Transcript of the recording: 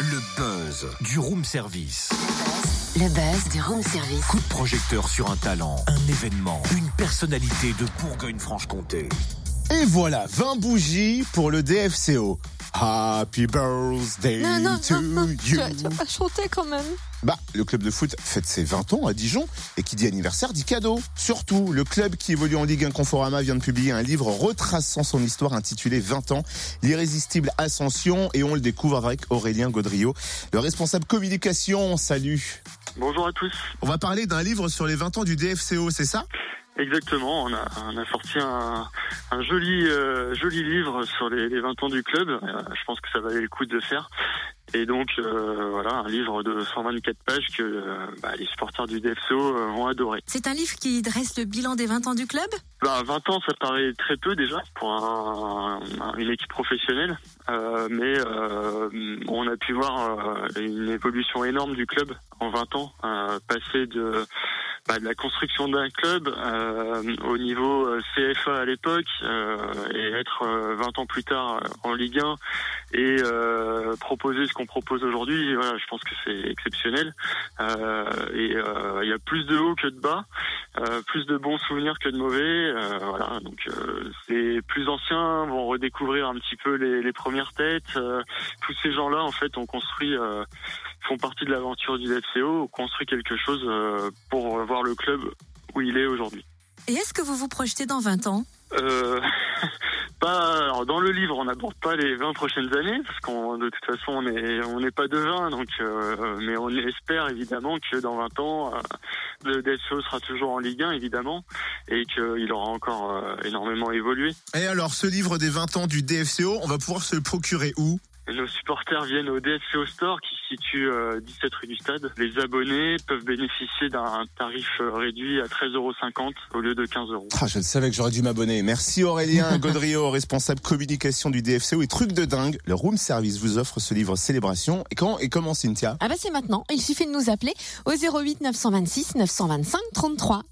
Le buzz du room service. Le buzz du room service. Coup de projecteur sur un talent, un événement, une personnalité de Bourgogne-Franche-Comté. Et voilà, 20 bougies pour le DFCO. Happy birthday Non, non, to non, non, tu you. vas, tu vas pas chanter quand même. Bah, le club de foot fête ses 20 ans à Dijon et qui dit anniversaire dit cadeau. Surtout, le club qui évolue en Ligue 1 Conforama vient de publier un livre retraçant son histoire intitulé 20 ans, l'irrésistible ascension et on le découvre avec Aurélien Gaudriot, le responsable communication. Salut. Bonjour à tous. On va parler d'un livre sur les 20 ans du DFCO, c'est ça? Exactement, on a, on a sorti un, un joli, euh, joli livre sur les, les 20 ans du club. Euh, je pense que ça valait le coup de le faire. Et donc euh, voilà, un livre de 124 pages que euh, bah, les supporters du DFCO euh, ont adoré. C'est un livre qui dresse le bilan des 20 ans du club? Bah, 20 ans, ça paraît très peu déjà pour un- un- une équipe professionnelle, Euh, mais euh, on a pu voir euh, une évolution énorme du club en 20 ans, euh, passer de, bah, de la construction d'un club euh, au niveau euh, CFA à l'époque euh, et être euh, 20 ans plus tard euh, en Ligue 1 et euh, proposer ce qu'on propose aujourd'hui. Voilà, je pense que c'est exceptionnel. Et il y a plus de hauts que de bas. Plus de bons souvenirs que de mauvais. Voilà, donc les plus anciens vont redécouvrir un petit peu les, les premières têtes. Tous ces gens-là, en fait, ont construit, font partie de l'aventure du FCO, ont construit quelque chose pour voir le club où il est aujourd'hui. Et est-ce que vous vous projetez dans 20 ans? Euh, pas, alors dans le livre, on n'aborde pas les 20 prochaines années, parce qu'on de toute façon, on n'est on n'est pas devin, donc, euh, mais on espère évidemment que dans 20 ans, euh, le DSO sera toujours en Ligue 1, évidemment, et qu'il aura encore euh, énormément évolué. Et alors, ce livre des 20 ans du DFCO, on va pouvoir se le procurer où? Nos supporters viennent au DSCO Store qui se situe euh, 17 rue du Stade. Les abonnés peuvent bénéficier d'un tarif euh, réduit à 13,50 euros au lieu de 15 euros. Ah, je le savais que j'aurais dû m'abonner. Merci Aurélien Gaudriot, responsable communication du DFCO et truc de dingue. Le room service vous offre ce livre Célébration. Et quand et comment Cynthia? Ah bah c'est maintenant, il suffit de nous appeler au 08 926 925 33.